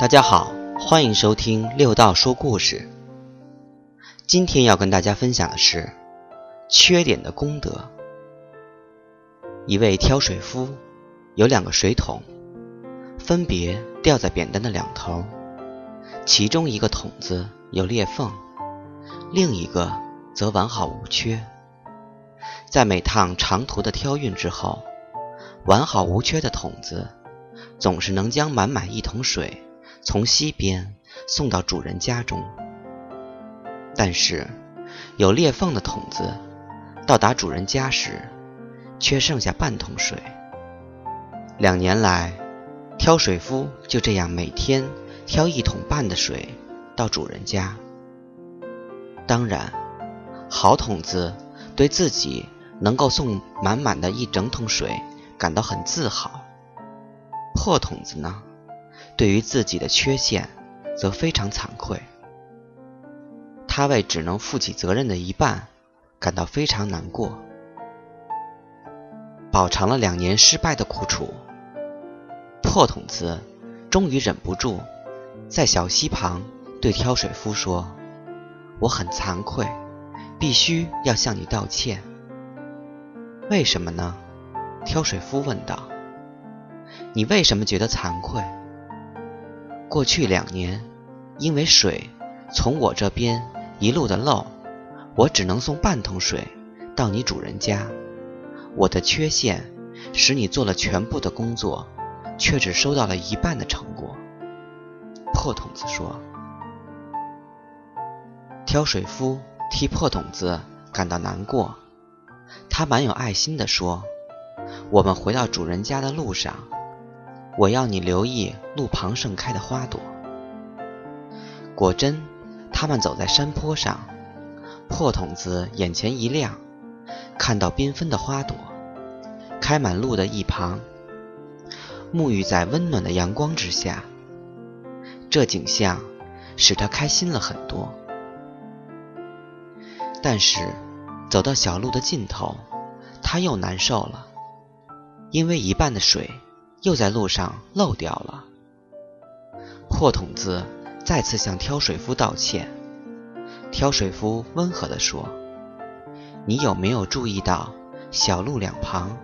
大家好，欢迎收听六道说故事。今天要跟大家分享的是缺点的功德。一位挑水夫有两个水桶，分别吊在扁担的两头，其中一个桶子有裂缝，另一个则完好无缺。在每趟长途的挑运之后，完好无缺的桶子总是能将满满一桶水从西边送到主人家中。但是，有裂缝的桶子到达主人家时，却剩下半桶水。两年来，挑水夫就这样每天挑一桶半的水到主人家。当然，好桶子对自己。能够送满满的一整桶水，感到很自豪。破桶子呢，对于自己的缺陷，则非常惭愧。他为只能负起责任的一半，感到非常难过。饱尝了两年失败的苦楚，破桶子终于忍不住，在小溪旁对挑水夫说：“我很惭愧，必须要向你道歉。”为什么呢？挑水夫问道。“你为什么觉得惭愧？”过去两年，因为水从我这边一路的漏，我只能送半桶水到你主人家。我的缺陷使你做了全部的工作，却只收到了一半的成果。”破桶子说。挑水夫替破桶子感到难过。他蛮有爱心地说：“我们回到主人家的路上，我要你留意路旁盛开的花朵。”果真，他们走在山坡上，破筒子眼前一亮，看到缤纷的花朵开满路的一旁，沐浴在温暖的阳光之下。这景象使他开心了很多，但是。走到小路的尽头，他又难受了，因为一半的水又在路上漏掉了。破桶子再次向挑水夫道歉，挑水夫温和地说：“你有没有注意到小路两旁，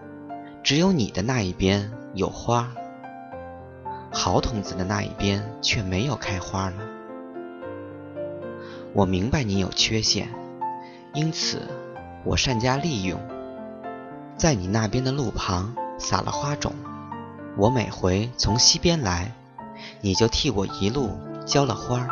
只有你的那一边有花，好桶子的那一边却没有开花呢？我明白你有缺陷，因此。”我善加利用，在你那边的路旁撒了花种。我每回从西边来，你就替我一路浇了花儿。